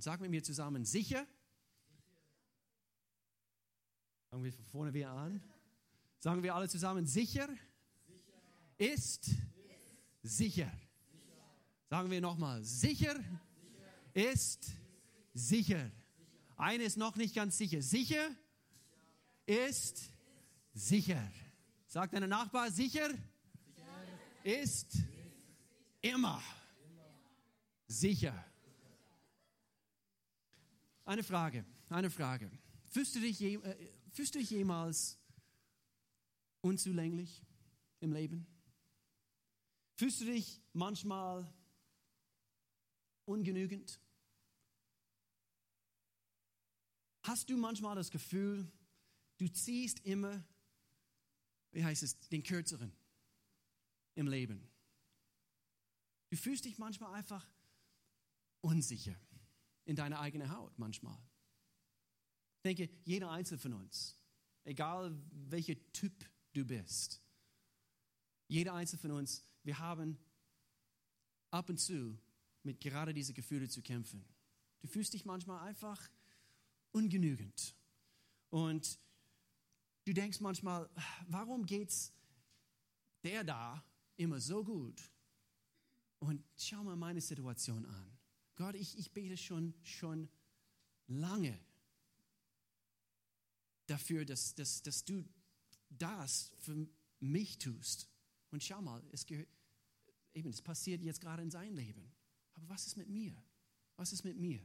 Sag mit mir zusammen, sicher. Fangen wir von vorne wieder an. Sagen wir alle zusammen, sicher, ist, sicher. Sagen wir nochmal, sicher, ist sicher. Eine ist noch nicht ganz sicher. Sicher ist sicher. Sagt deine Nachbar, sicher ist immer sicher. Eine Frage, eine Frage. Fühlst du dich, äh, fühlst du dich jemals unzulänglich im Leben? Fühlst du dich manchmal ungenügend? Hast du manchmal das Gefühl, du ziehst immer, wie heißt es, den Kürzeren im Leben? Du fühlst dich manchmal einfach unsicher in deiner eigenen Haut manchmal. Ich denke, jeder Einzelne von uns, egal welcher Typ du bist, jeder Einzelne von uns, wir haben ab und zu mit gerade diese Gefühle zu kämpfen. Du fühlst dich manchmal einfach ungenügend. Und du denkst manchmal, warum geht's der da immer so gut? Und schau mal meine Situation an. Gott, ich, ich bete schon, schon lange dafür, dass, dass, dass du das für mich tust. Und schau mal, es, gehört, eben, es passiert jetzt gerade in seinem Leben. Aber was ist mit mir? Was ist mit mir?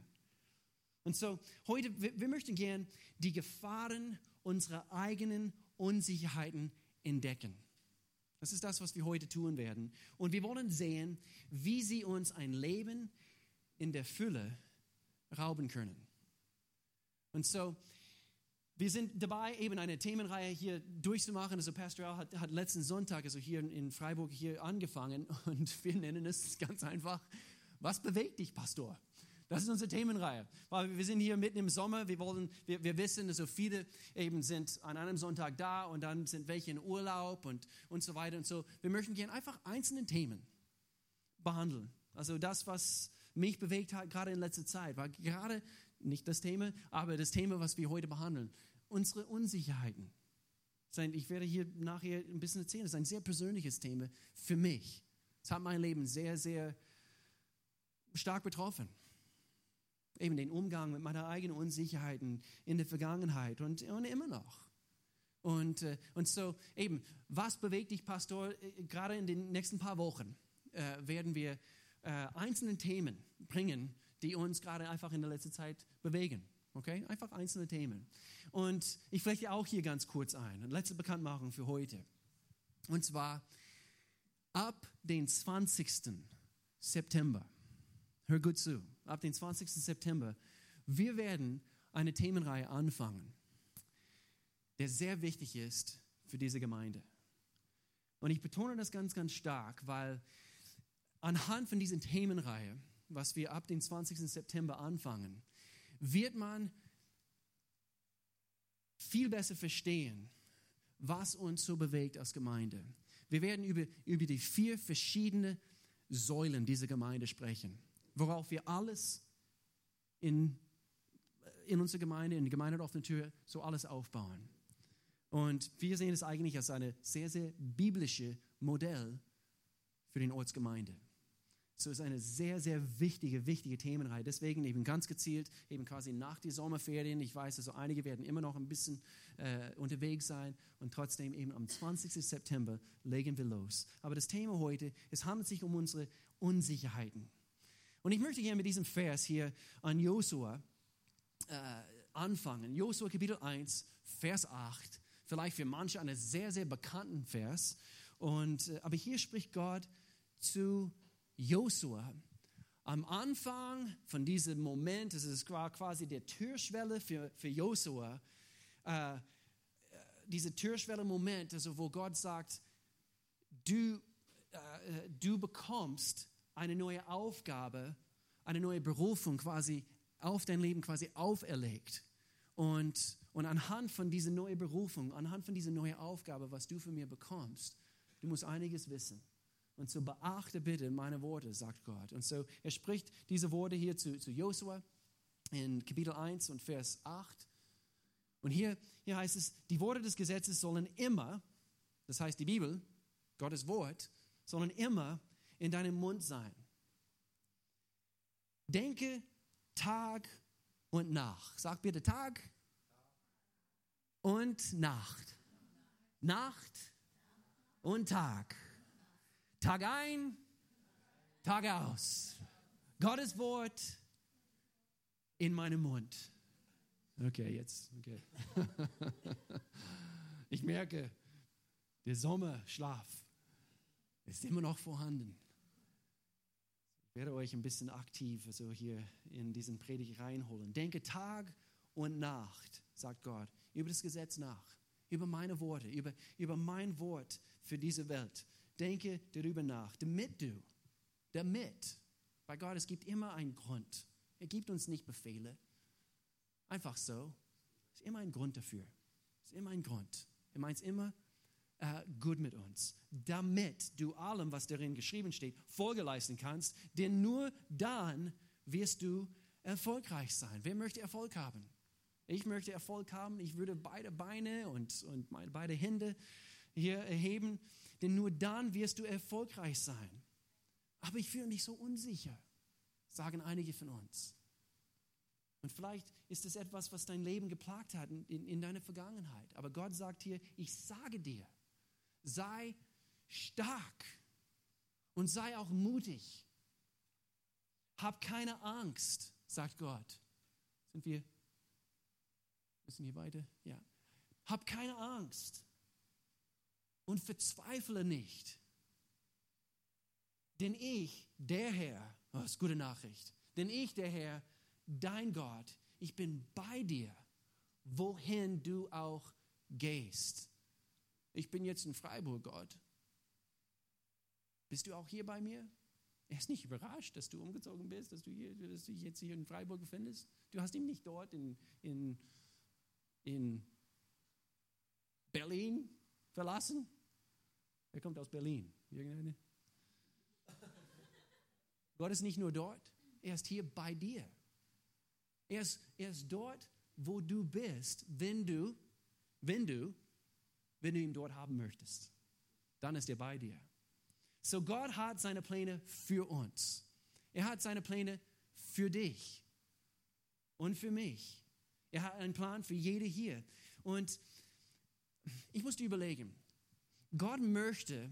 Und so, heute, wir, wir möchten gern die Gefahren unserer eigenen Unsicherheiten entdecken. Das ist das, was wir heute tun werden. Und wir wollen sehen, wie sie uns ein Leben in der Fülle rauben können. Und so, wir sind dabei, eben eine Themenreihe hier durchzumachen. Also Pastor Al hat, hat letzten Sonntag, also hier in Freiburg, hier angefangen und wir nennen es ganz einfach, was bewegt dich, Pastor? Das ist unsere Themenreihe, weil wir sind hier mitten im Sommer. Wir wollen, wir, wir wissen, so viele eben sind an einem Sonntag da und dann sind welche in Urlaub und, und so weiter und so. Wir möchten gerne einfach einzelne Themen behandeln. Also das, was mich bewegt hat, gerade in letzter Zeit, war gerade nicht das Thema, aber das Thema, was wir heute behandeln. Unsere Unsicherheiten. Ich werde hier nachher ein bisschen erzählen. Das ist ein sehr persönliches Thema für mich. Es hat mein Leben sehr, sehr stark betroffen. Eben den Umgang mit meiner eigenen Unsicherheiten in der Vergangenheit und, und immer noch. Und, äh, und so eben, was bewegt dich, Pastor? Äh, gerade in den nächsten paar Wochen äh, werden wir äh, einzelne Themen bringen, die uns gerade einfach in der letzten Zeit bewegen. Okay? Einfach einzelne Themen. Und ich flechte auch hier ganz kurz ein. Eine letzte Bekanntmachung für heute. Und zwar ab den 20. September. Hör gut zu. Ab den 20. September. Wir werden eine Themenreihe anfangen, der sehr wichtig ist für diese Gemeinde. Und ich betone das ganz, ganz stark, weil anhand von dieser Themenreihe, was wir ab dem 20. September anfangen, wird man viel besser verstehen, was uns so bewegt als Gemeinde. Wir werden über, über die vier verschiedenen Säulen dieser Gemeinde sprechen, worauf wir alles in, in unserer Gemeinde, in der Gemeinde der Tür, so alles aufbauen. Und wir sehen es eigentlich als ein sehr, sehr biblisches Modell für den Ortsgemeinde. So ist eine sehr, sehr wichtige, wichtige Themenreihe. Deswegen eben ganz gezielt, eben quasi nach die Sommerferien. Ich weiß, also einige werden immer noch ein bisschen äh, unterwegs sein und trotzdem eben am 20. September legen wir los. Aber das Thema heute, es handelt sich um unsere Unsicherheiten. Und ich möchte gerne mit diesem Vers hier an Josua äh, anfangen. Josua Kapitel 1, Vers 8. Vielleicht für manche einen sehr, sehr bekannten Vers. Und, äh, aber hier spricht Gott zu Josua. Am Anfang von diesem Moment, das ist quasi der Türschwelle für, für Josua, äh, dieser Türschwelle-Moment, also wo Gott sagt, du, äh, du bekommst eine neue Aufgabe, eine neue Berufung quasi auf dein Leben quasi auferlegt. Und, und anhand von dieser neuen Berufung, anhand von dieser neuen Aufgabe, was du von mir bekommst, du musst einiges wissen. Und so beachte bitte meine Worte, sagt Gott. Und so, er spricht diese Worte hier zu, zu Josua. in Kapitel 1 und Vers 8. Und hier, hier heißt es, die Worte des Gesetzes sollen immer, das heißt die Bibel, Gottes Wort, sollen immer in deinem Mund sein. Denke Tag und Nacht. Sag bitte Tag und Nacht. Nacht und Tag. Tag ein, Tag aus. Gottes Wort in meinem Mund. Okay, jetzt. Okay. ich merke, der Sommerschlaf ist immer noch vorhanden. Ich werde euch ein bisschen aktiv so hier in diesen Predigt reinholen. Denke Tag und Nacht, sagt Gott, über das Gesetz nach, über meine Worte, über, über mein Wort für diese Welt. Denke darüber nach, damit du, damit, bei Gott, es gibt immer einen Grund. Er gibt uns nicht Befehle. Einfach so. Es ist immer ein Grund dafür. Es ist immer ein Grund. Er meint es immer äh, gut mit uns, damit du allem, was darin geschrieben steht, Folge leisten kannst, denn nur dann wirst du erfolgreich sein. Wer möchte Erfolg haben? Ich möchte Erfolg haben. Ich würde beide Beine und, und meine beide Hände hier erheben, denn nur dann wirst du erfolgreich sein. Aber ich fühle mich so unsicher, sagen einige von uns. Und vielleicht ist es etwas, was dein Leben geplagt hat in, in, in deiner Vergangenheit. Aber Gott sagt hier, ich sage dir, sei stark und sei auch mutig. Hab keine Angst, sagt Gott. Sind wir, müssen wir weiter? Ja. Hab keine Angst und verzweifle nicht. Denn ich, der Herr, oh, das ist gute Nachricht, denn ich, der Herr, dein Gott, ich bin bei dir, wohin du auch gehst. Ich bin jetzt in Freiburg, Gott. Bist du auch hier bei mir? Er ist nicht überrascht, dass du umgezogen bist, dass du, hier, dass du dich jetzt hier in Freiburg befindest. Du hast ihn nicht dort in, in, in Berlin verlassen. Er kommt aus Berlin. Irgendeine? Gott ist nicht nur dort, er ist hier bei dir. Er ist, er ist dort, wo du bist, wenn du, wenn du wenn du ihn dort haben möchtest. Dann ist er bei dir. So Gott hat seine Pläne für uns. Er hat seine Pläne für dich und für mich. Er hat einen Plan für jede hier. Und ich musste überlegen, Gott möchte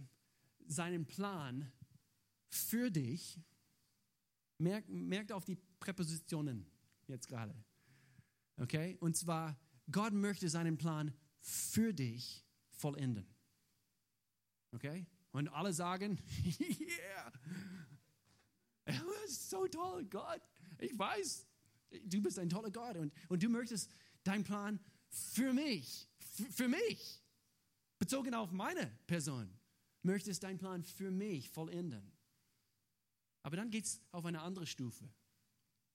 seinen Plan für dich, merkt, merkt auf die Präpositionen jetzt gerade, okay? Und zwar, Gott möchte seinen Plan für dich vollenden. Okay? Und alle sagen, yeah, das ist so toll, Gott. Ich weiß, du bist ein toller Gott und, und du möchtest deinen Plan für mich, für mich, bezogen auf meine Person, möchtest deinen Plan für mich vollenden. Aber dann geht es auf eine andere Stufe.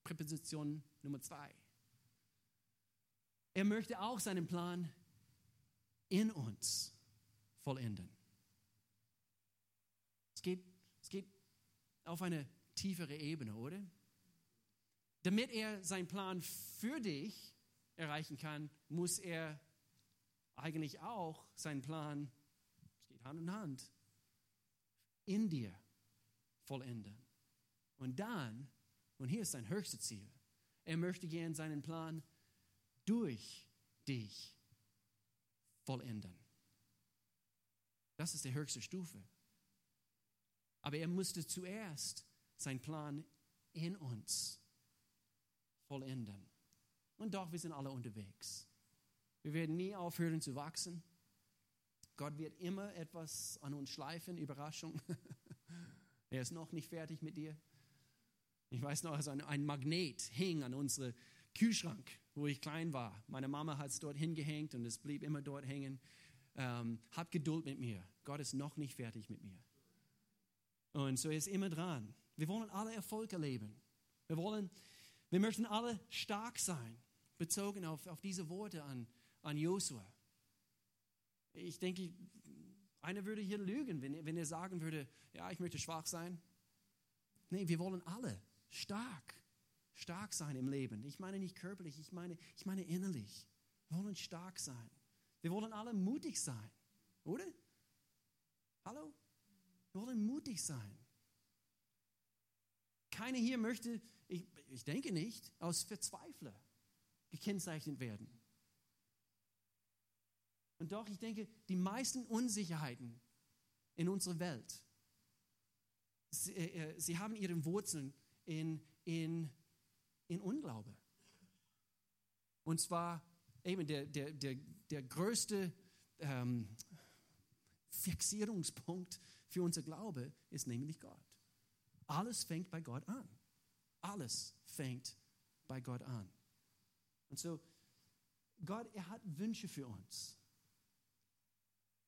Präposition Nummer zwei. Er möchte auch seinen Plan in uns vollenden. Es geht, es geht auf eine tiefere Ebene, oder? Damit er seinen Plan für dich erreichen kann, muss er eigentlich auch seinen Plan, es geht Hand in Hand, in dir vollenden. Und dann, und hier ist sein höchstes Ziel, er möchte gern seinen Plan durch dich vollenden. Das ist die höchste Stufe. Aber er musste zuerst seinen Plan in uns vollenden. Und doch, wir sind alle unterwegs. Wir werden nie aufhören zu wachsen. Gott wird immer etwas an uns schleifen, Überraschung. er ist noch nicht fertig mit dir. Ich weiß noch, also ein Magnet hing an unserem Kühlschrank wo ich klein war. Meine Mama hat es dort hingehängt und es blieb immer dort hängen. Ähm, hab Geduld mit mir. Gott ist noch nicht fertig mit mir. Und so ist immer dran. Wir wollen alle Erfolg erleben. Wir wollen, wir möchten alle stark sein, bezogen auf, auf diese Worte an, an Josua. Ich denke, einer würde hier lügen, wenn, wenn er sagen würde, ja, ich möchte schwach sein. Nee, wir wollen alle stark, stark sein im Leben. Ich meine nicht körperlich, ich meine, ich meine innerlich. Wir wollen stark sein. Wir wollen alle mutig sein, oder? Hallo? Wir wollen mutig sein. Keiner hier möchte, ich, ich denke nicht, aus Verzweifler gekennzeichnet werden. Und doch, ich denke, die meisten Unsicherheiten in unserer Welt, sie, äh, äh, sie haben ihre Wurzeln in, in, in Unglaube. Und zwar eben der, der, der, der größte ähm, Fixierungspunkt für unser Glaube ist nämlich Gott. Alles fängt bei Gott an. Alles fängt bei Gott an. Und so, Gott, er hat Wünsche für uns.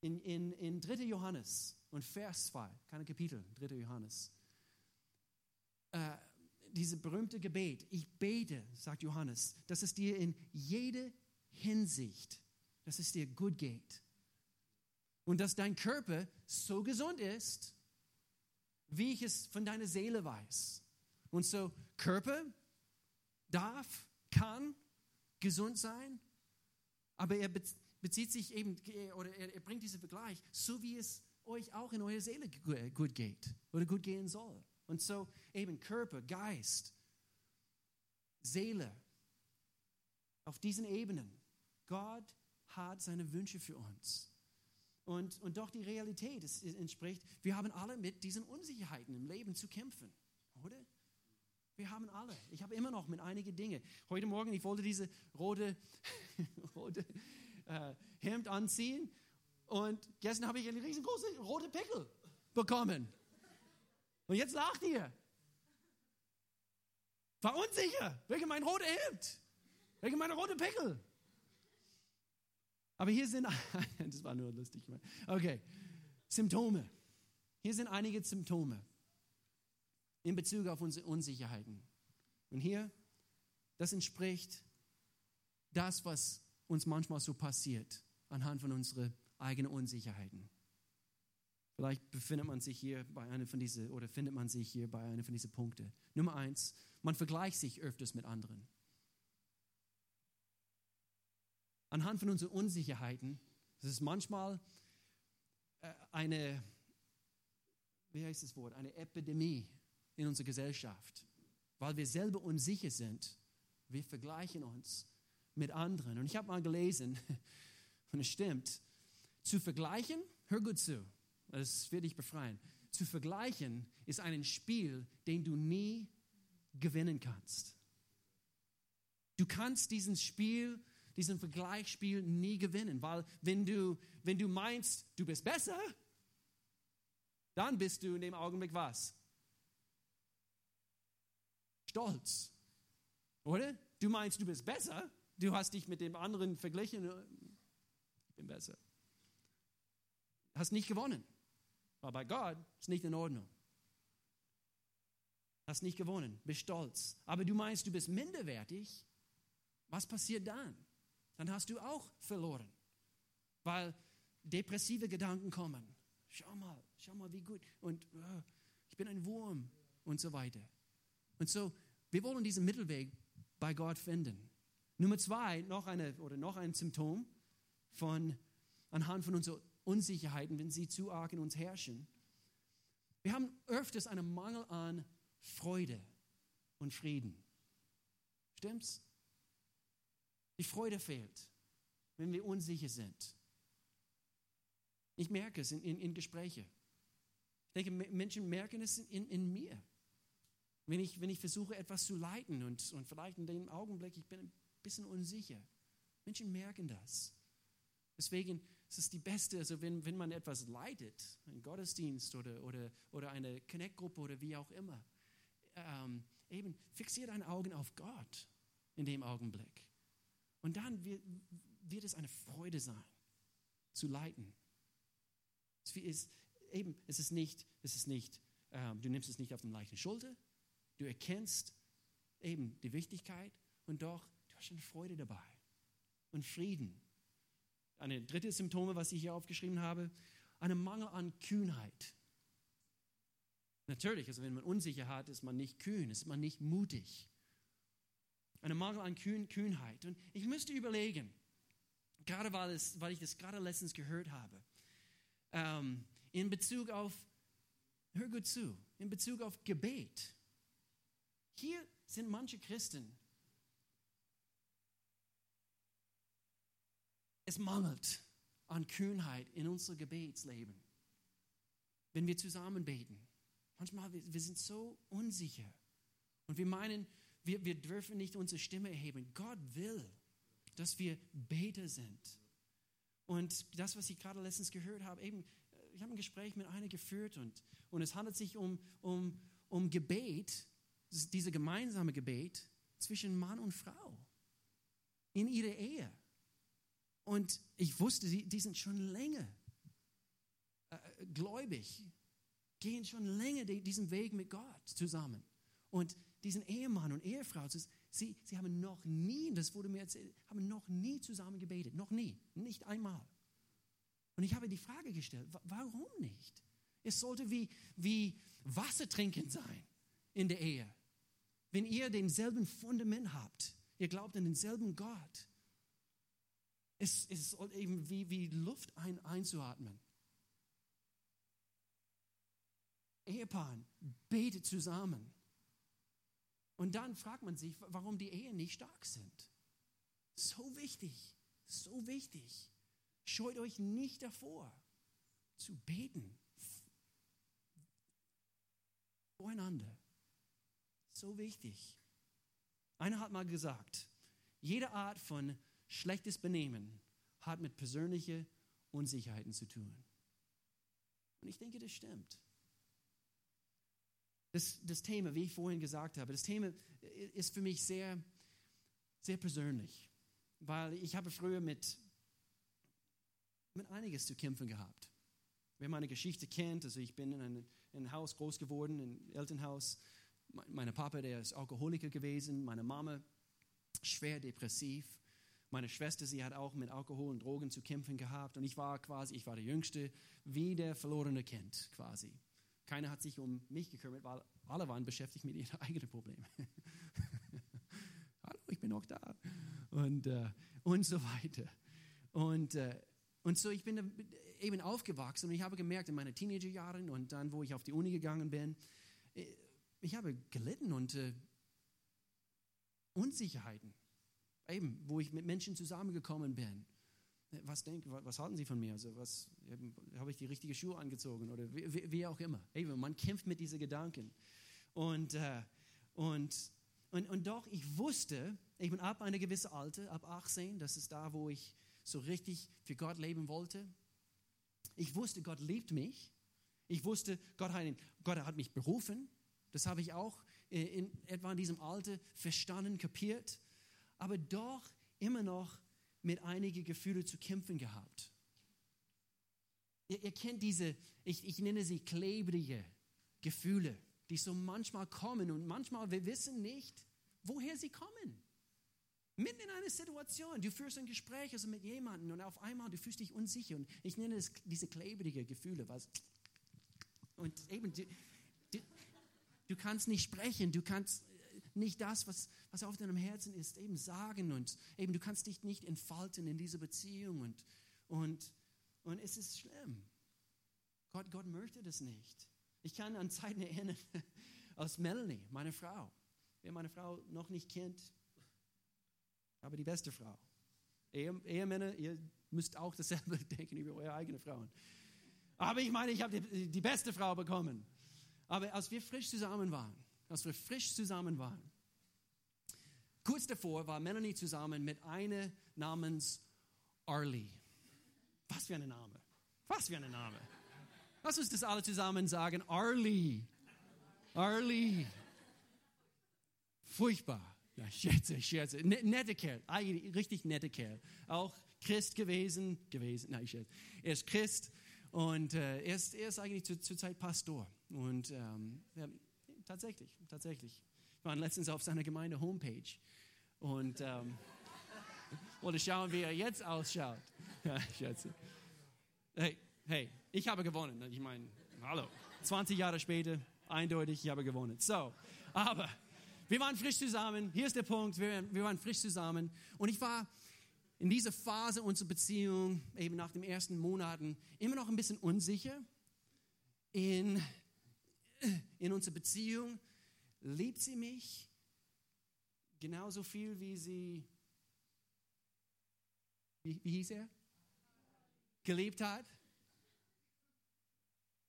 In, in, in 3. Johannes und Vers 2, keine Kapitel, 3. Johannes, äh, diese berühmte Gebet, ich bete, sagt Johannes, dass es dir in jede Hinsicht, dass es dir gut geht. Und dass dein Körper so gesund ist, wie ich es von deiner Seele weiß. Und so Körper darf, kann gesund sein, aber er bezieht sich eben, oder er bringt diesen Vergleich, so wie es euch auch in eurer Seele gut geht oder gut gehen soll. Und so eben Körper, Geist, Seele, auf diesen Ebenen. Gott hat seine Wünsche für uns. Und, und doch die Realität es, entspricht, wir haben alle mit diesen Unsicherheiten im Leben zu kämpfen, oder? Wir haben alle. Ich habe immer noch mit einigen Dingen. Heute Morgen, ich wollte diese rote, rote äh, Hemd anziehen und gestern habe ich eine riesengroße rote Pickel bekommen. Und jetzt lacht ihr. War unsicher wegen mein roter Hemd, wegen meiner roten Pickel. Aber hier sind, das war nur lustig. Okay, Symptome. Hier sind einige Symptome in Bezug auf unsere Unsicherheiten. Und hier, das entspricht das, was uns manchmal so passiert, anhand von unseren eigenen Unsicherheiten. Vielleicht befindet man sich hier bei einer von diesen, oder findet man sich hier bei einer von diesen Punkten. Nummer eins, man vergleicht sich öfters mit anderen. Anhand von unseren Unsicherheiten, das ist manchmal äh, eine, wie heißt das Wort, eine Epidemie in unserer Gesellschaft, weil wir selber unsicher sind. Wir vergleichen uns mit anderen. Und ich habe mal gelesen, und es stimmt, zu vergleichen, hör gut zu, das wird dich befreien. Zu vergleichen ist ein Spiel, den du nie gewinnen kannst. Du kannst diesen Spiel, diesen Vergleichsspiel nie gewinnen, weil wenn du, wenn du meinst, du bist besser, dann bist du in dem Augenblick was? Stolz. Oder? Du meinst, du bist besser, du hast dich mit dem anderen verglichen, ich bin besser. Hast nicht gewonnen. Aber bei Gott ist nicht in Ordnung. Hast nicht gewonnen, bist stolz. Aber du meinst, du bist minderwertig. Was passiert dann? Dann hast du auch verloren. Weil depressive Gedanken kommen. Schau mal, schau mal, wie gut. Und uh, ich bin ein Wurm und so weiter. Und so, wir wollen diesen Mittelweg bei Gott finden. Nummer zwei, noch, eine, oder noch ein Symptom von, anhand von unserer Unsicherheiten, wenn sie zu arg in uns herrschen. Wir haben öfters einen Mangel an Freude und Frieden. Stimmt's? Die Freude fehlt, wenn wir unsicher sind. Ich merke es in, in, in Gesprächen. Ich denke, Menschen merken es in, in mir. Wenn ich, wenn ich versuche, etwas zu leiten und, und vielleicht in dem Augenblick, ich bin ein bisschen unsicher. Menschen merken das. Deswegen es ist die beste, also wenn, wenn man etwas leitet, einen Gottesdienst oder, oder, oder eine Connect-Gruppe oder wie auch immer, ähm, eben fixiere deine Augen auf Gott in dem Augenblick. Und dann wird, wird es eine Freude sein, zu leiten. Es ist, eben, es ist nicht, es ist nicht ähm, du nimmst es nicht auf den leichten Schulter, du erkennst eben die Wichtigkeit und doch, eine Freude dabei und Frieden eine dritte Symptome, was ich hier aufgeschrieben habe, eine Mangel an Kühnheit. Natürlich, also wenn man unsicher hat, ist man nicht kühn, ist man nicht mutig. Eine Mangel an Kühn, Kühnheit. Und ich müsste überlegen, gerade weil, es, weil ich das gerade letztens gehört habe, ähm, in Bezug auf, hör gut zu, in Bezug auf Gebet. Hier sind manche Christen, es mangelt an Kühnheit in unserem Gebetsleben. Wenn wir zusammen beten. Manchmal, wir, wir so unsicher. Und wir meinen, wir, wir dürfen nicht unsere Stimme erheben. Gott will, dass wir Beter sind. Und das, was ich gerade letztens gehört habe, eben, ich habe ein Gespräch mit einer geführt und, und es handelt sich um, um, um Gebet, diese gemeinsame Gebet zwischen Mann und Frau in ihrer Ehe. Und ich wusste, die, die sind schon länger äh, gläubig, gehen schon länger diesen Weg mit Gott zusammen. Und diesen Ehemann und Ehefrau, sie, sie haben noch nie, das wurde mir erzählt, haben noch nie zusammen gebetet. Noch nie. Nicht einmal. Und ich habe die Frage gestellt, warum nicht? Es sollte wie, wie Wasser trinken sein in der Ehe. Wenn ihr denselben Fundament habt, ihr glaubt an denselben Gott, es, ist eben wie, wie Luft ein, einzuatmen. Ehepaaren, betet zusammen. Und dann fragt man sich, warum die Ehen nicht stark sind. So wichtig, so wichtig. Scheut euch nicht davor, zu beten. Voreinander. So wichtig. Einer hat mal gesagt, jede Art von schlechtes Benehmen hat mit persönlichen Unsicherheiten zu tun. Und ich denke, das stimmt. Das, das Thema, wie ich vorhin gesagt habe, das Thema ist für mich sehr, sehr persönlich, weil ich habe früher mit, mit einiges zu kämpfen gehabt. Wer meine Geschichte kennt, also ich bin in einem, in einem Haus groß geworden, ein Elternhaus. Mein Papa, der ist Alkoholiker gewesen, meine Mama schwer depressiv. Meine Schwester, sie hat auch mit Alkohol und Drogen zu kämpfen gehabt und ich war quasi, ich war der Jüngste, wie der verlorene Kind quasi. Keiner hat sich um mich gekümmert, weil alle waren beschäftigt mit ihren eigenen Problemen. Hallo, ich bin auch da. Und, äh, und so weiter. Und, äh, und so, ich bin eben aufgewachsen und ich habe gemerkt in meinen Teenagerjahren und dann, wo ich auf die Uni gegangen bin, äh, ich habe gelitten und äh, Unsicherheiten. Eben, wo ich mit Menschen zusammengekommen bin was denken, was halten Sie von mir? Also was habe ich die richtige Schuhe angezogen oder wie, wie, auch immer. Eben, man kämpft mit diesen Gedanken. Und, äh, und, und, und doch, ich wusste, eben ab einer gewissen Alter, ab 18, das ist da, wo ich so richtig für Gott leben wollte. Ich wusste, Gott liebt mich. Ich wusste, Gott hat, Gott hat mich berufen. Das habe ich auch in, in etwa in diesem Alter verstanden, kapiert. Aber doch immer noch mit einigen Gefühlen zu kämpfen gehabt. Ihr, ihr kennt diese, ich, ich nenne sie klebrige Gefühle, die so manchmal kommen und manchmal wir wissen nicht, woher sie kommen. Mitten in einer Situation, du führst ein Gespräch also mit jemandem und auf einmal du fühlst dich unsicher und ich nenne es diese klebrige Gefühle, was und eben du, du, du kannst nicht sprechen, du kannst nicht das, was, was auf deinem Herzen ist, eben sagen und eben du kannst dich nicht entfalten in dieser Beziehung und, und, und es ist schlimm. Gott, Gott möchte das nicht. Ich kann an Zeiten erinnern, aus Melanie, meine Frau. Wer meine Frau noch nicht kennt, aber die beste Frau. Ehe, Ehemänner, ihr müsst auch dasselbe denken über eure eigenen Frauen. Aber ich meine, ich habe die, die beste Frau bekommen. Aber als wir frisch zusammen waren, als wir frisch zusammen waren. Kurz davor war Melanie zusammen mit einer namens Arlie. Was für ein Name. Was für ein Name. Lass uns das alle zusammen sagen. Arlie. Arlie. Furchtbar. Ja, schätze, ich schätze. Nette Kerl. Eigentlich richtig nette Kerl. Auch Christ gewesen. gewesen. Nein, ich schätze. Er ist Christ und äh, er, ist, er ist eigentlich zur, Pastor. Und ähm, Tatsächlich, tatsächlich. Wir waren letztens auf seiner Gemeinde-Homepage und ähm, wollte schauen, wie er jetzt ausschaut. Ja, schätze. Hey, hey, ich habe gewonnen. Ich meine, hallo, 20 Jahre später, eindeutig, ich habe gewonnen. So, aber Wir waren frisch zusammen. Hier ist der Punkt. Wir, wir waren frisch zusammen. Und ich war in dieser Phase unserer Beziehung, eben nach den ersten Monaten, immer noch ein bisschen unsicher in, in unserer Beziehung. Liebt sie mich genauso viel, wie sie, wie, wie hieß er? Geliebt hat?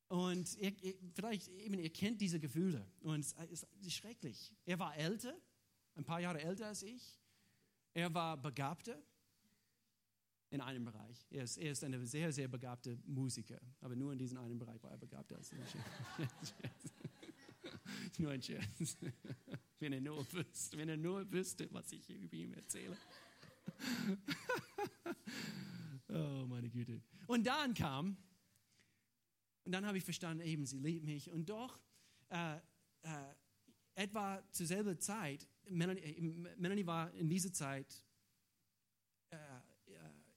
Und ihr, ihr, vielleicht eben, ihr kennt diese Gefühle. Und es ist schrecklich. Er war älter, ein paar Jahre älter als ich. Er war begabter in einem Bereich. Er ist, er ist ein sehr, sehr begabter Musiker. Aber nur in diesem einen Bereich war er begabter. nur ein Scherz. Wenn er nur wüsste, wenn er nur wüsste, was ich über ihn erzähle. oh, meine Güte. Und dann kam und dann habe ich verstanden, eben, sie liebt mich. Und doch, äh, äh, etwa zur selben Zeit, Melanie, äh, Melanie, war in dieser Zeit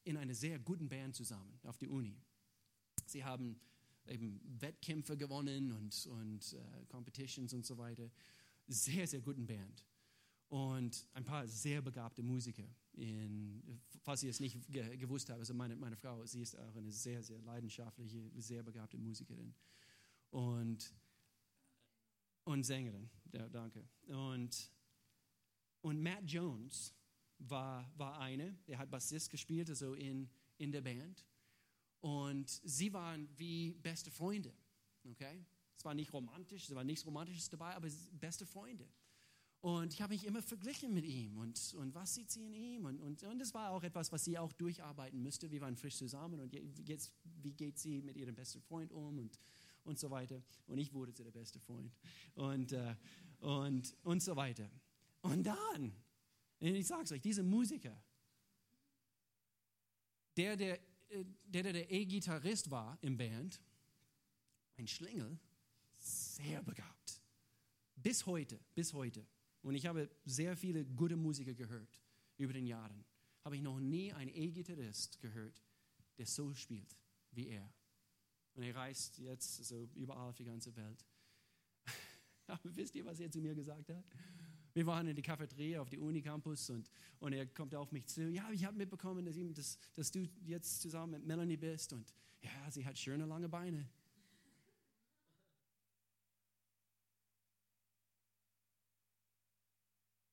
in einer sehr guten Band zusammen auf der Uni. Sie haben eben Wettkämpfe gewonnen und, und äh, Competitions und so weiter. Sehr, sehr guten Band und ein paar sehr begabte Musiker. In, falls ihr es nicht ge gewusst habt, also meine, meine Frau, sie ist auch eine sehr, sehr leidenschaftliche, sehr begabte Musikerin und, und Sängerin. Ja, danke. Und, und Matt Jones war, war eine, er hat Bassist gespielt, also in, in der Band. Und sie waren wie beste Freunde. Okay? Es war nicht romantisch, es war nichts Romantisches dabei, aber beste Freunde. Und ich habe mich immer verglichen mit ihm und, und was sieht sie in ihm? Und, und, und das war auch etwas, was sie auch durcharbeiten müsste. Wir waren frisch zusammen und jetzt, wie geht sie mit ihrem besten Freund um und, und so weiter. Und ich wurde der beste Freund und, äh, und, und so weiter. Und dann, ich sage es euch, dieser Musiker, der der, äh, der, der, der E-Gitarrist war im Band, ein Schlingel, sehr begabt. Bis heute, bis heute. Und ich habe sehr viele gute Musiker gehört über den Jahren. Habe ich noch nie einen E-Gitarrist gehört, der so spielt wie er. Und er reist jetzt so überall auf die ganze Welt. Aber wisst ihr, was er zu mir gesagt hat? Wir waren in die Cafeteria auf die Uni-Campus und, und er kommt auf mich zu. Ja, ich habe mitbekommen, dass, ihm, dass, dass du jetzt zusammen mit Melanie bist. Und ja, sie hat schöne lange Beine.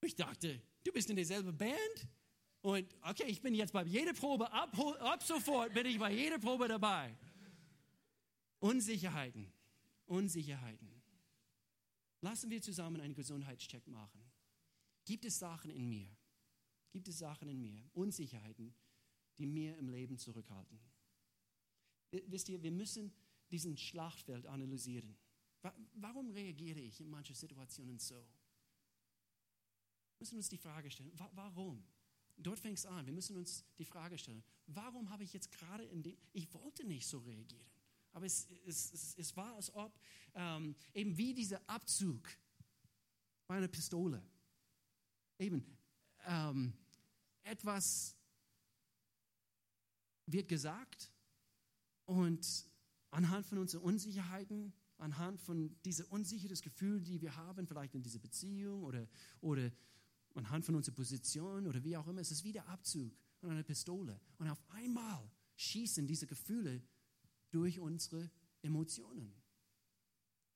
Ich dachte, du bist in derselben Band? Und okay, ich bin jetzt bei jeder Probe, ab, ab sofort bin ich bei jeder Probe dabei. Unsicherheiten, Unsicherheiten. Lassen wir zusammen einen Gesundheitscheck machen. Gibt es Sachen in mir? Gibt es Sachen in mir? Unsicherheiten, die mir im Leben zurückhalten? Wisst ihr, wir müssen diesen Schlachtfeld analysieren. Warum reagiere ich in manchen Situationen so? müssen uns die Frage stellen, warum? Dort fängt es an. Wir müssen uns die Frage stellen, warum habe ich jetzt gerade in dem, ich wollte nicht so reagieren. Aber es, es, es, es war, als ob ähm, eben wie dieser Abzug bei einer Pistole. Eben ähm, etwas wird gesagt und anhand von unseren Unsicherheiten, anhand von diesem unsicheren Gefühl, die wir haben, vielleicht in dieser Beziehung oder, oder anhand von unserer Position oder wie auch immer, es ist wieder Abzug von einer Pistole. Und auf einmal schießen diese Gefühle durch unsere Emotionen.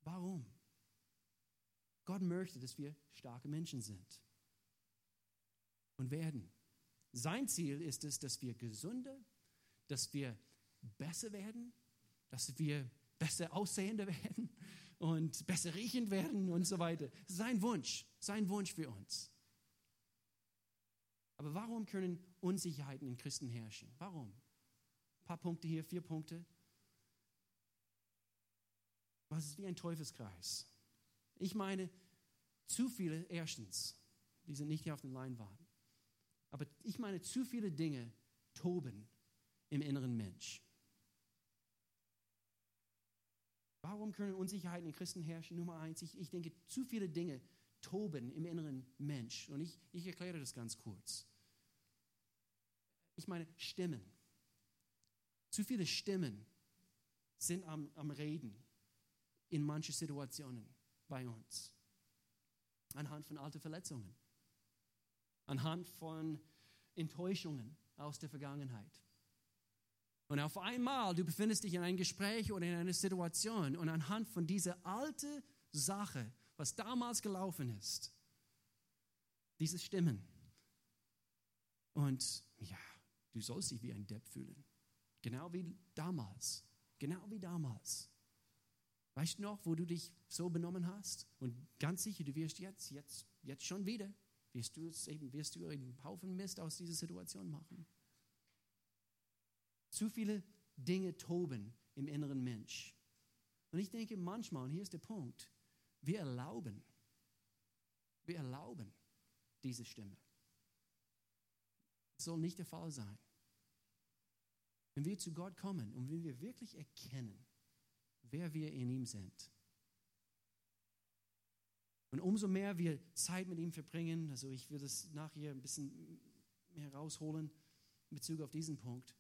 Warum? Gott möchte, dass wir starke Menschen sind und werden. Sein Ziel ist es, dass wir gesunder, dass wir besser werden, dass wir besser aussehender werden und besser riechend werden und so weiter. Sein Wunsch, sein Wunsch für uns. Aber warum können Unsicherheiten in Christen herrschen? Warum? Ein paar Punkte hier, vier Punkte. Was ist wie ein Teufelskreis? Ich meine, zu viele, erstens, die sind nicht hier auf dem Leinwand, aber ich meine, zu viele Dinge toben im inneren Mensch. Warum können Unsicherheiten in Christen herrschen? Nummer eins, ich, ich denke, zu viele Dinge toben im inneren Mensch. Und ich, ich erkläre das ganz kurz. Ich meine Stimmen. Zu viele Stimmen sind am, am Reden in manchen Situationen bei uns. anhand von alten Verletzungen, anhand von Enttäuschungen aus der Vergangenheit. Und auf einmal, du befindest dich in einem Gespräch oder in einer Situation und anhand von dieser alten Sache, was damals gelaufen ist, diese Stimmen. Und ja, du sollst dich wie ein Depp fühlen. Genau wie damals. Genau wie damals. Weißt du noch, wo du dich so benommen hast? Und ganz sicher, du wirst jetzt, jetzt, jetzt schon wieder, wirst du, eben, wirst du einen Haufen Mist aus dieser Situation machen. Zu viele Dinge toben im inneren Mensch. Und ich denke manchmal, und hier ist der Punkt, wir erlauben, wir erlauben diese Stimme. Das soll nicht der Fall sein. Wenn wir zu Gott kommen und wenn wir wirklich erkennen, wer wir in ihm sind, und umso mehr wir Zeit mit ihm verbringen, also ich will das nachher ein bisschen mehr rausholen in Bezug auf diesen Punkt,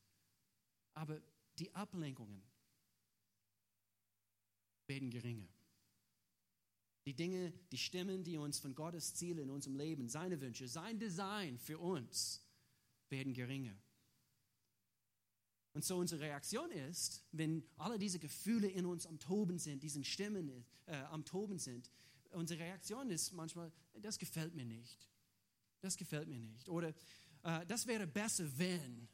aber die Ablenkungen werden geringer. Die Dinge, die Stimmen, die uns von Gottes Ziele in unserem Leben, seine Wünsche, sein Design für uns werden geringer. Und so unsere Reaktion ist, wenn alle diese Gefühle in uns am Toben sind, diesen Stimmen äh, am Toben sind, unsere Reaktion ist manchmal, das gefällt mir nicht. Das gefällt mir nicht. Oder äh, das wäre besser, wenn.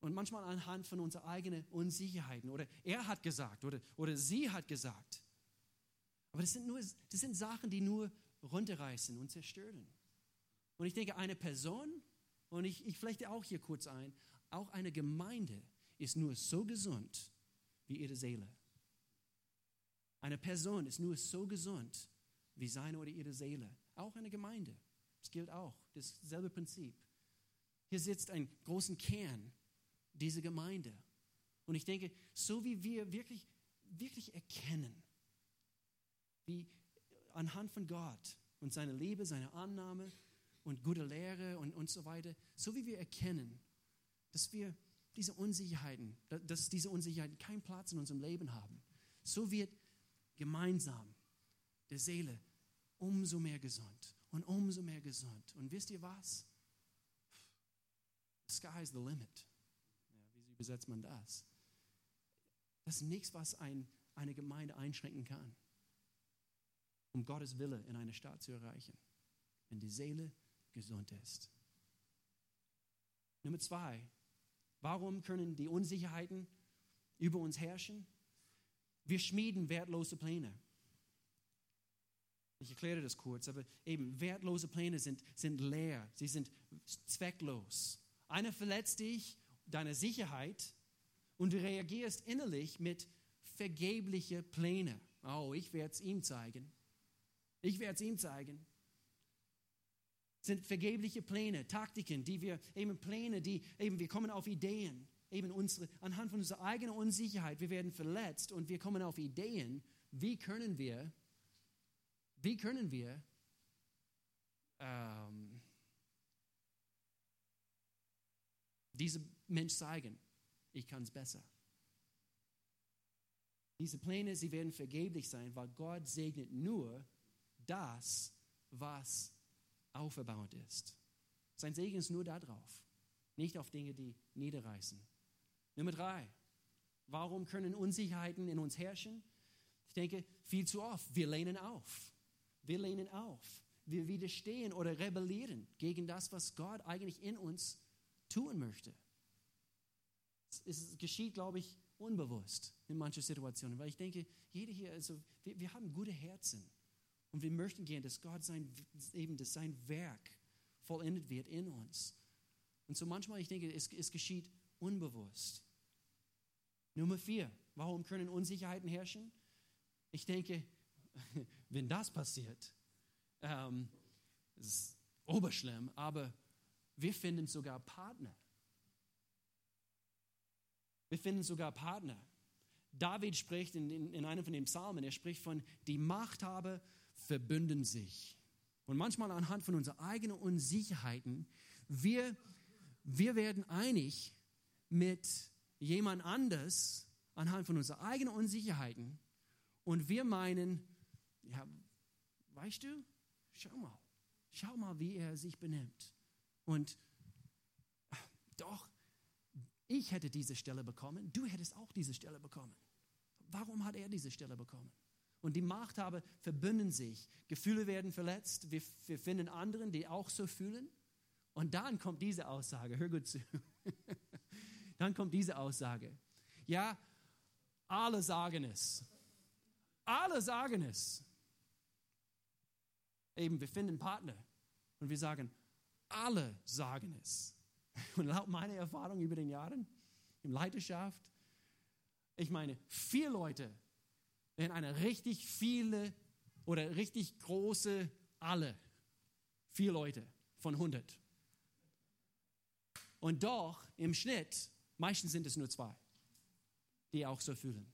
Und manchmal anhand von unseren eigenen Unsicherheiten. Oder er hat gesagt oder, oder sie hat gesagt. Aber das sind, nur, das sind Sachen, die nur runterreißen und zerstören. Und ich denke, eine Person, und ich, ich flechte auch hier kurz ein, auch eine Gemeinde ist nur so gesund wie ihre Seele. Eine Person ist nur so gesund wie seine oder ihre Seele. Auch eine Gemeinde. Das gilt auch. Dasselbe Prinzip. Hier sitzt ein großen Kern diese Gemeinde. Und ich denke, so wie wir wirklich, wirklich erkennen, wie anhand von Gott und seiner Liebe, seiner Annahme und gute Lehre und, und so weiter, so wie wir erkennen, dass wir diese Unsicherheiten, dass diese Unsicherheiten keinen Platz in unserem Leben haben, so wird gemeinsam der Seele umso mehr gesund und umso mehr gesund. Und wisst ihr was? The sky is the limit übersetzt man das? Das ist nichts, was ein, eine Gemeinde einschränken kann, um Gottes Wille in einer Stadt zu erreichen, wenn die Seele gesund ist. Nummer zwei, warum können die Unsicherheiten über uns herrschen? Wir schmieden wertlose Pläne. Ich erkläre das kurz, aber eben wertlose Pläne sind, sind leer, sie sind zwecklos. Einer verletzt dich deiner Sicherheit und du reagierst innerlich mit vergeblichen Plänen. Oh, ich werde es ihm zeigen. Ich werde es ihm zeigen. sind vergebliche Pläne, Taktiken, die wir eben Pläne, die eben wir kommen auf Ideen, eben unsere anhand von unserer eigenen Unsicherheit, wir werden verletzt und wir kommen auf Ideen, wie können wir, wie können wir ähm, diese Mensch zeigen, ich kann es besser. Diese Pläne, sie werden vergeblich sein, weil Gott segnet nur das, was auferbauend ist. Sein Segen ist nur darauf, nicht auf Dinge, die niederreißen. Nummer drei. Warum können Unsicherheiten in uns herrschen? Ich denke, viel zu oft. Wir lehnen auf. Wir lehnen auf. Wir widerstehen oder rebellieren gegen das, was Gott eigentlich in uns tun möchte es geschieht, glaube ich, unbewusst in manchen Situationen, weil ich denke, jeder hier, also wir, wir haben gute Herzen und wir möchten gern, dass Gott sein, eben, dass sein Werk vollendet wird in uns. Und so manchmal, ich denke, es, es geschieht unbewusst. Nummer vier, warum können Unsicherheiten herrschen? Ich denke, wenn das passiert, ähm, ist oberschlimm, aber wir finden sogar Partner wir finden sogar Partner. David spricht in, in, in einem von den Psalmen, er spricht von, die Machthaber verbünden sich. Und manchmal anhand von unseren eigenen Unsicherheiten, wir, wir werden einig mit jemand anders anhand von unseren eigenen Unsicherheiten und wir meinen, ja, weißt du, schau mal, schau mal, wie er sich benimmt. Und doch, ich hätte diese Stelle bekommen, du hättest auch diese Stelle bekommen. Warum hat er diese Stelle bekommen? Und die Machthaber verbünden sich. Gefühle werden verletzt. Wir, wir finden anderen, die auch so fühlen. Und dann kommt diese Aussage, hör gut zu. dann kommt diese Aussage. Ja, alle sagen es. Alle sagen es. Eben, wir finden Partner und wir sagen, alle sagen es. Und laut meiner Erfahrung über den Jahren in Leiterschaft, ich meine, vier Leute in einer richtig viele oder richtig große alle. Vier Leute von 100. Und doch im Schnitt, meistens sind es nur zwei, die auch so fühlen.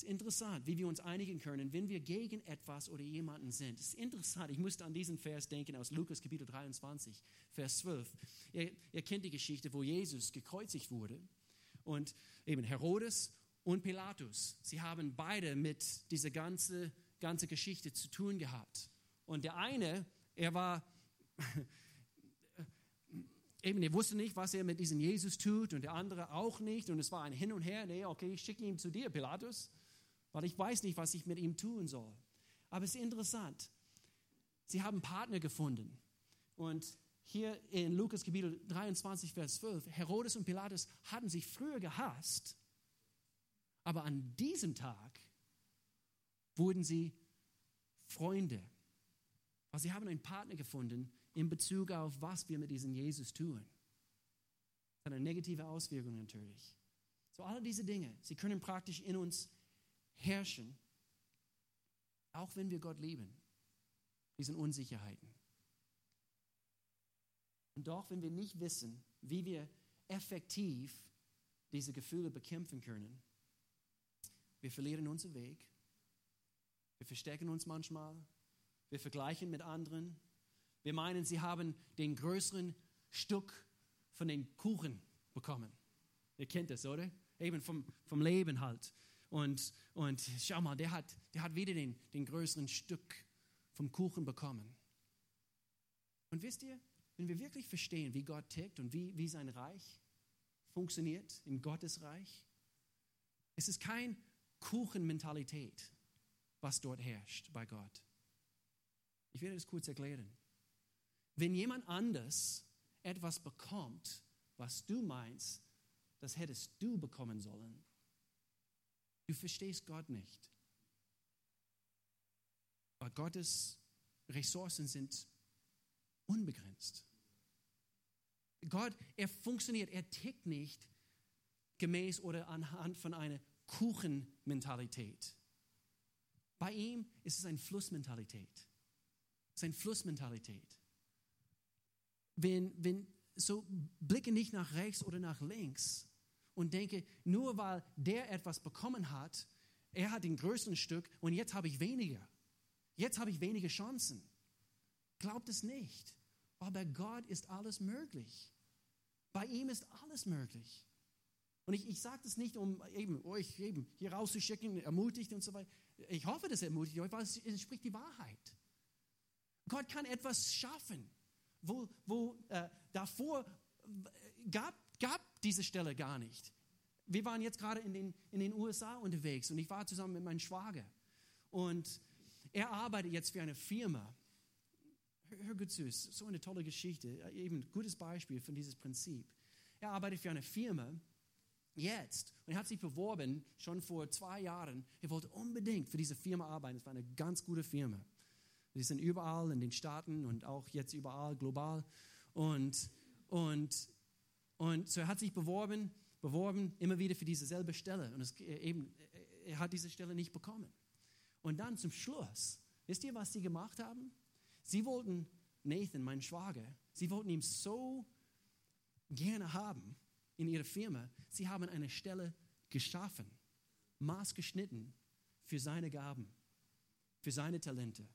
Es ist interessant, wie wir uns einigen können, wenn wir gegen etwas oder jemanden sind. Es ist interessant, ich musste an diesen Vers denken aus Lukas Kapitel 23, Vers 12. Ihr, ihr kennt die Geschichte, wo Jesus gekreuzigt wurde und eben Herodes und Pilatus, sie haben beide mit dieser ganzen ganze Geschichte zu tun gehabt. Und der eine, er war eben, er wusste nicht, was er mit diesem Jesus tut und der andere auch nicht. Und es war ein Hin und Her. Nee, okay, ich schicke ihn zu dir, Pilatus, weil ich weiß nicht, was ich mit ihm tun soll. Aber es ist interessant. Sie haben Partner gefunden. Und hier in Lukas Kapitel 23, Vers 12, Herodes und Pilatus hatten sich früher gehasst, aber an diesem Tag wurden sie Freunde. Also sie haben einen Partner gefunden, in Bezug auf, was wir mit diesem Jesus tun. Das hat eine negative Auswirkung natürlich. So all diese Dinge, sie können praktisch in uns herrschen, auch wenn wir Gott lieben, diesen Unsicherheiten. Und doch, wenn wir nicht wissen, wie wir effektiv diese Gefühle bekämpfen können, wir verlieren unseren Weg, wir verstecken uns manchmal, wir vergleichen mit anderen, wir meinen, sie haben den größeren Stück von den Kuchen bekommen. Ihr kennt das, oder? Eben vom, vom Leben halt. Und, und schau mal, der hat, der hat wieder den, den größeren Stück vom Kuchen bekommen. Und wisst ihr, wenn wir wirklich verstehen, wie Gott tickt und wie, wie sein Reich funktioniert, in Gottes Reich, es ist kein Kuchenmentalität, was dort herrscht bei Gott. Ich werde das kurz erklären. Wenn jemand anders etwas bekommt, was du meinst, das hättest du bekommen sollen, du verstehst Gott nicht. Aber Gottes Ressourcen sind unbegrenzt. Gott, er funktioniert, er tickt nicht gemäß oder anhand von einer Kuchenmentalität. Bei ihm ist es eine Flussmentalität. Es ist eine Flussmentalität wenn, wenn so blicke nicht nach rechts oder nach links und denke, nur weil der etwas bekommen hat, er hat den größten Stück und jetzt habe ich weniger. Jetzt habe ich weniger Chancen. Glaubt es nicht. bei Gott ist alles möglich. Bei ihm ist alles möglich. Und ich, ich sage das nicht, um eben, euch eben hier rauszuschicken, ermutigt und so weiter. Ich hoffe, das ermutigt euch, weil es entspricht die Wahrheit. Gott kann etwas schaffen wo, wo äh, davor gab, gab diese Stelle gar nicht. Wir waren jetzt gerade in den, in den USA unterwegs und ich war zusammen mit meinem Schwager. Und er arbeitet jetzt für eine Firma. Hör, gut zu, ist so eine tolle Geschichte, eben ein gutes Beispiel von diesem Prinzip. Er arbeitet für eine Firma jetzt und er hat sich beworben schon vor zwei Jahren. Er wollte unbedingt für diese Firma arbeiten. Es war eine ganz gute Firma. Die sind überall in den Staaten und auch jetzt überall global. Und, und, und so er hat sich beworben, beworben immer wieder für dieselbe Stelle. Und es, eben, er hat diese Stelle nicht bekommen. Und dann zum Schluss, wisst ihr, was sie gemacht haben? Sie wollten Nathan, mein Schwager, sie wollten ihn so gerne haben in ihrer Firma. Sie haben eine Stelle geschaffen, maßgeschnitten für seine Gaben, für seine Talente.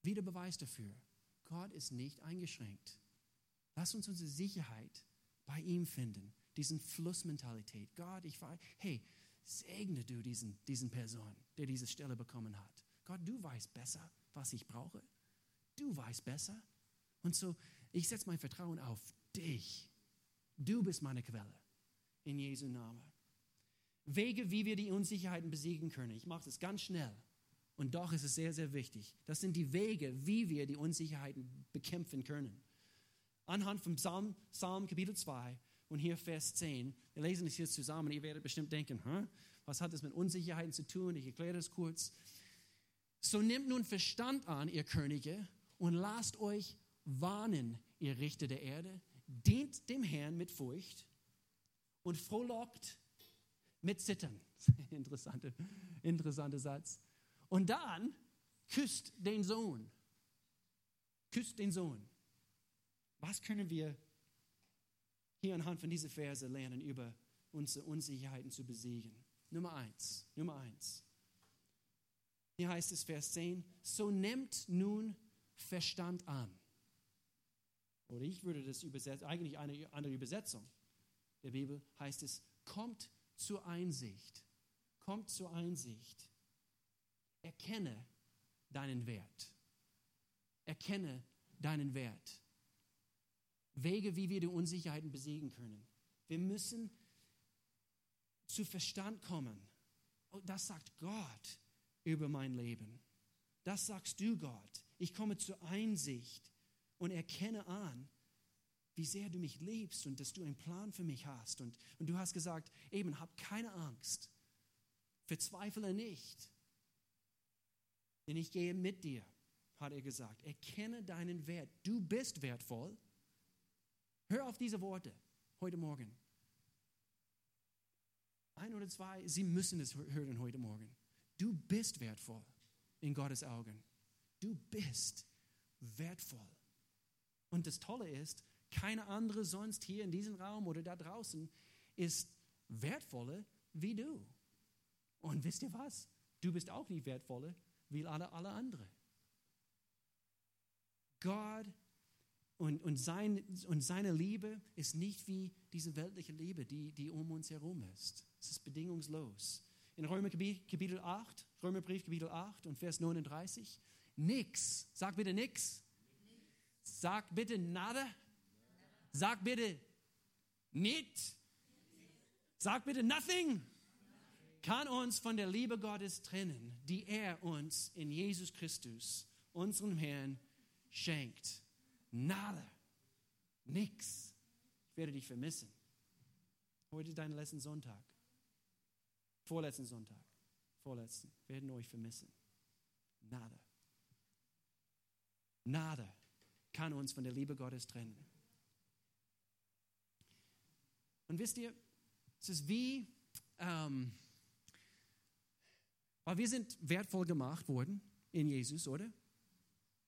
Wieder Beweis dafür. Gott ist nicht eingeschränkt. Lass uns unsere Sicherheit bei ihm finden. Diesen Flussmentalität. Gott, ich weiß, hey, segne du diesen, diesen Person, der diese Stelle bekommen hat. Gott, du weißt besser, was ich brauche. Du weißt besser. Und so, ich setze mein Vertrauen auf dich. Du bist meine Quelle. In Jesu Namen. Wege, wie wir die Unsicherheiten besiegen können. Ich mache es ganz schnell. Und doch ist es sehr, sehr wichtig. Das sind die Wege, wie wir die Unsicherheiten bekämpfen können. Anhand vom Psalm, Psalm Kapitel 2 und hier Vers 10. Wir lesen es hier zusammen. Ihr werdet bestimmt denken, Hä? was hat das mit Unsicherheiten zu tun? Ich erkläre das kurz. So nehmt nun Verstand an, ihr Könige, und lasst euch warnen, ihr Richter der Erde. Dient dem Herrn mit Furcht und frohlockt mit Zittern. Interessante, interessanter Satz. Und dann küsst den Sohn. Küsst den Sohn. Was können wir hier anhand von diesen Verse lernen, über unsere Unsicherheiten zu besiegen? Nummer eins, Nummer eins. Hier heißt es, Vers 10, so nehmt nun Verstand an. Oder ich würde das übersetzen, eigentlich eine andere Übersetzung der Bibel heißt es, kommt zur Einsicht. Kommt zur Einsicht. Erkenne deinen Wert. Erkenne deinen Wert. Wege, wie wir die Unsicherheiten besiegen können. Wir müssen zu Verstand kommen. Oh, das sagt Gott über mein Leben. Das sagst du, Gott. Ich komme zur Einsicht und erkenne an, wie sehr du mich liebst und dass du einen Plan für mich hast. Und, und du hast gesagt, eben, hab keine Angst. Verzweifle nicht. Denn ich gehe mit dir, hat er gesagt. Erkenne deinen Wert. Du bist wertvoll. Hör auf diese Worte heute Morgen. Ein oder zwei, sie müssen es hören heute Morgen. Du bist wertvoll in Gottes Augen. Du bist wertvoll. Und das Tolle ist, keine andere sonst hier in diesem Raum oder da draußen ist wertvoller wie du. Und wisst ihr was? Du bist auch nicht wertvoller wie alle, alle anderen. Gott und, und, sein, und seine Liebe ist nicht wie diese weltliche Liebe, die, die um uns herum ist. Es ist bedingungslos. In Römer Kapitel 8, Römerbrief Kapitel 8 und Vers 39, nix, sag bitte nix, sag bitte nada, sag bitte nicht, sag bitte nothing, kann uns von der Liebe Gottes trennen, die er uns in Jesus Christus, unserem Herrn, schenkt. Nada, nix. Ich werde dich vermissen. Heute ist dein letzten Sonntag. Vorletzten Sonntag. Vorletzten. Werden euch vermissen. Nada. Nada kann uns von der Liebe Gottes trennen. Und wisst ihr, es ist wie, ähm, weil wir sind wertvoll gemacht worden in Jesus, oder?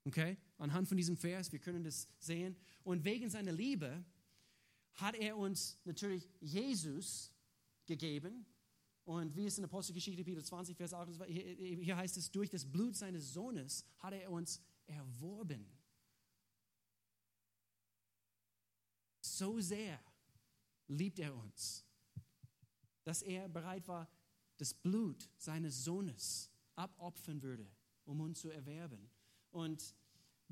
Okay? Anhand von diesem Vers, wir können das sehen. Und wegen seiner Liebe hat er uns natürlich Jesus gegeben. Und wie es in Apostelgeschichte Kapitel 20, Vers 8, hier heißt es, durch das Blut seines Sohnes hat er uns erworben. So sehr liebt er uns, dass er bereit war, das Blut seines Sohnes abopfern würde, um uns zu erwerben. Und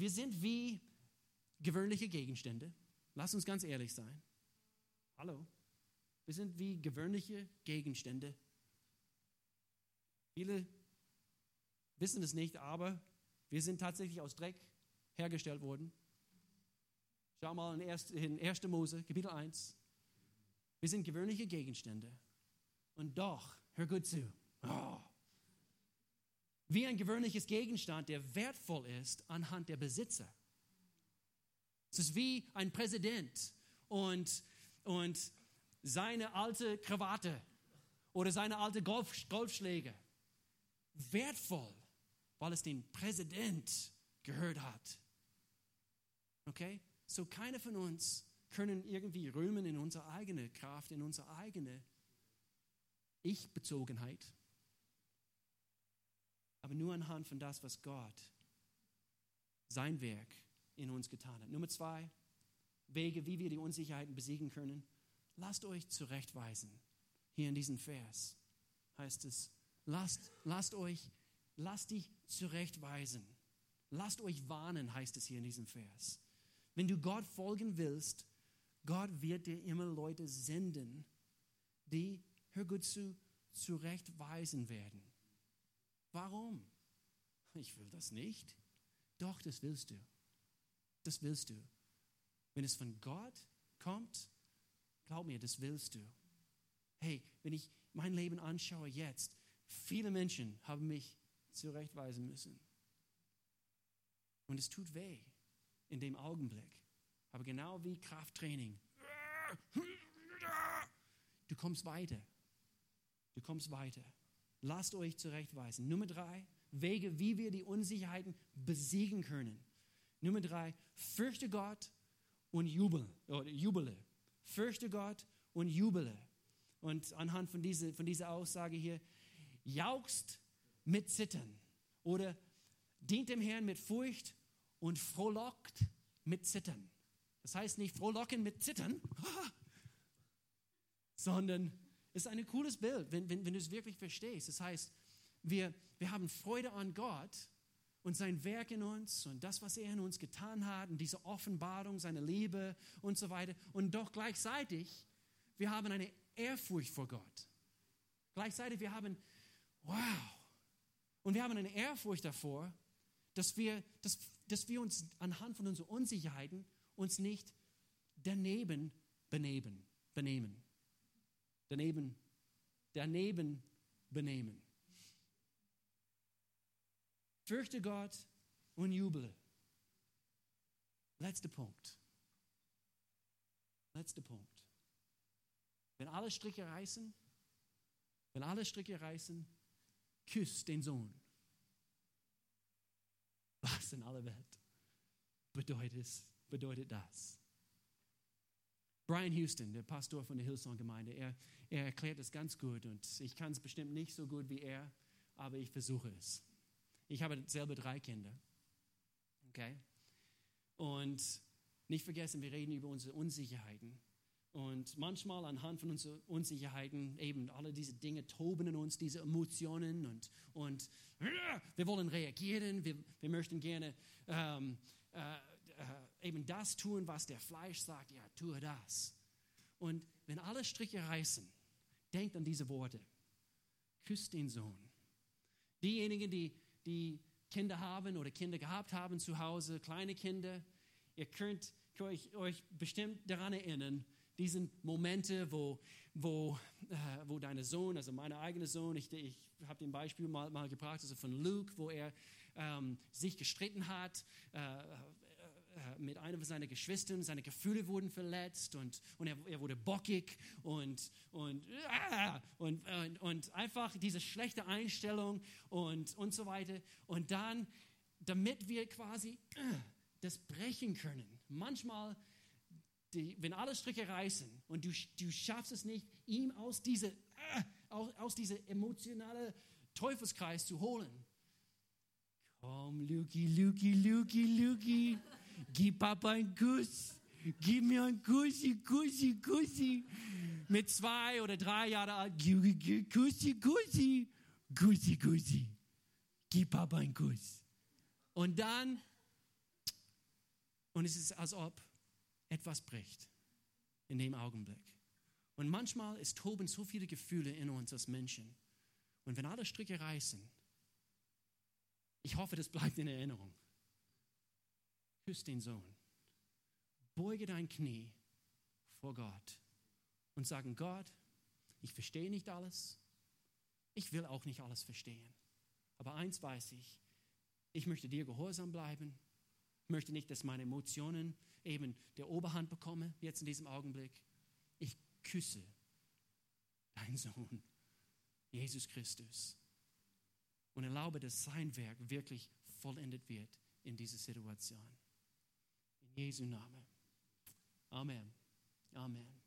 wir sind wie gewöhnliche Gegenstände. Lass uns ganz ehrlich sein. Hallo. Wir sind wie gewöhnliche Gegenstände. Viele wissen es nicht, aber wir sind tatsächlich aus Dreck hergestellt worden. Schau mal in 1. Mose, Kapitel 1. Wir sind gewöhnliche Gegenstände. Und doch, hör gut zu, oh, wie ein gewöhnliches Gegenstand, der wertvoll ist anhand der Besitzer. Es ist wie ein Präsident und, und seine alte Krawatte oder seine alte Golf, Golfschläge. Wertvoll, weil es den Präsident gehört hat. Okay? So keiner von uns können irgendwie rühmen in unsere eigene Kraft, in unsere eigene Ich-Bezogenheit, aber nur anhand von das, was Gott, sein Werk in uns getan hat. Nummer zwei, Wege, wie wir die Unsicherheiten besiegen können. Lasst euch zurechtweisen. Hier in diesem Vers heißt es, lasst, lasst euch lass dich zurechtweisen. Lasst euch warnen, heißt es hier in diesem Vers. Wenn du Gott folgen willst, Gott wird dir immer Leute senden, die, hör gut zu, zurechtweisen werden. Warum? Ich will das nicht. Doch, das willst du. Das willst du. Wenn es von Gott kommt, glaub mir, das willst du. Hey, wenn ich mein Leben anschaue jetzt, viele Menschen haben mich zurechtweisen müssen. Und es tut weh in dem Augenblick. Aber genau wie Krafttraining. Du kommst weiter. Du kommst weiter. Lasst euch zurechtweisen. Nummer drei, Wege, wie wir die Unsicherheiten besiegen können. Nummer drei, fürchte Gott und jubel, oder jubele. Fürchte Gott und jubele. Und anhand von dieser, von dieser Aussage hier, jauchzt mit Zittern oder dient dem Herrn mit Furcht und frohlockt mit Zittern. Das heißt nicht frohlocken mit Zittern, sondern ist ein cooles Bild, wenn, wenn, wenn du es wirklich verstehst. Das heißt, wir, wir haben Freude an Gott und sein Werk in uns und das, was er in uns getan hat und diese Offenbarung seiner Liebe und so weiter. Und doch gleichzeitig, wir haben eine Ehrfurcht vor Gott. Gleichzeitig, wir haben, wow, und wir haben eine Ehrfurcht davor, dass wir, dass, dass wir uns anhand von unseren Unsicherheiten uns nicht daneben benehmen. benehmen. Daneben, daneben benehmen. Fürchte Gott und jubele. Letzter Punkt. Letzter Punkt. Wenn alle Stricke reißen, wenn alle Stricke reißen, küsst den Sohn. Was in aller Welt bedeutet, bedeutet das? Brian Houston, der Pastor von der Hillsong-Gemeinde, er, er erklärt es ganz gut und ich kann es bestimmt nicht so gut wie er, aber ich versuche es. Ich habe selber drei Kinder. Okay? Und nicht vergessen, wir reden über unsere Unsicherheiten. Und manchmal anhand von unseren Unsicherheiten, eben alle diese Dinge toben in uns, diese Emotionen und, und wir wollen reagieren, wir, wir möchten gerne ähm, äh, äh, eben das tun, was der Fleisch sagt, ja, tue das. Und wenn alle Striche reißen, denkt an diese Worte. Küsst den Sohn. Diejenigen, die die Kinder haben oder Kinder gehabt haben zu Hause, kleine Kinder, ihr könnt euch, euch bestimmt daran erinnern, diesen Momente, wo, wo, äh, wo dein Sohn, also mein eigener Sohn, ich, ich habe den Beispiel mal, mal gebracht, also von Luke, wo er ähm, sich gestritten hat, äh, mit einer seiner Geschwistern, seine Gefühle wurden verletzt und, und er, er wurde bockig und, und, äh, und, und, und, einfach diese schlechte Einstellung und, und so weiter. Und dann, damit wir quasi äh, das brechen können, manchmal, die, wenn alle Stricke reißen und du, du schaffst es nicht, ihm aus diesem äh, aus, dieser emotionalen Teufelskreis zu holen. Komm, Luki, Luki, Luki, Luki. Gib Papa einen Kuss. Gib mir einen Kussi, Kussi, Kussi. Mit zwei oder drei Jahren alt. Kussi, Kussi. Kussi, Kussi. Gib Papa einen Kuss. Und dann, und es ist, als ob etwas bricht in dem Augenblick. Und manchmal ist toben so viele Gefühle in uns als Menschen. Und wenn alle Stricke reißen, ich hoffe, das bleibt in Erinnerung küss den Sohn. Beuge dein Knie vor Gott und sagen, Gott, ich verstehe nicht alles. Ich will auch nicht alles verstehen. Aber eins weiß ich, ich möchte dir gehorsam bleiben. Ich möchte nicht, dass meine Emotionen eben der Oberhand bekommen, jetzt in diesem Augenblick. Ich küsse deinen Sohn, Jesus Christus. Und erlaube, dass sein Werk wirklich vollendet wird in dieser Situation. Jesu Name. Amen. Amen.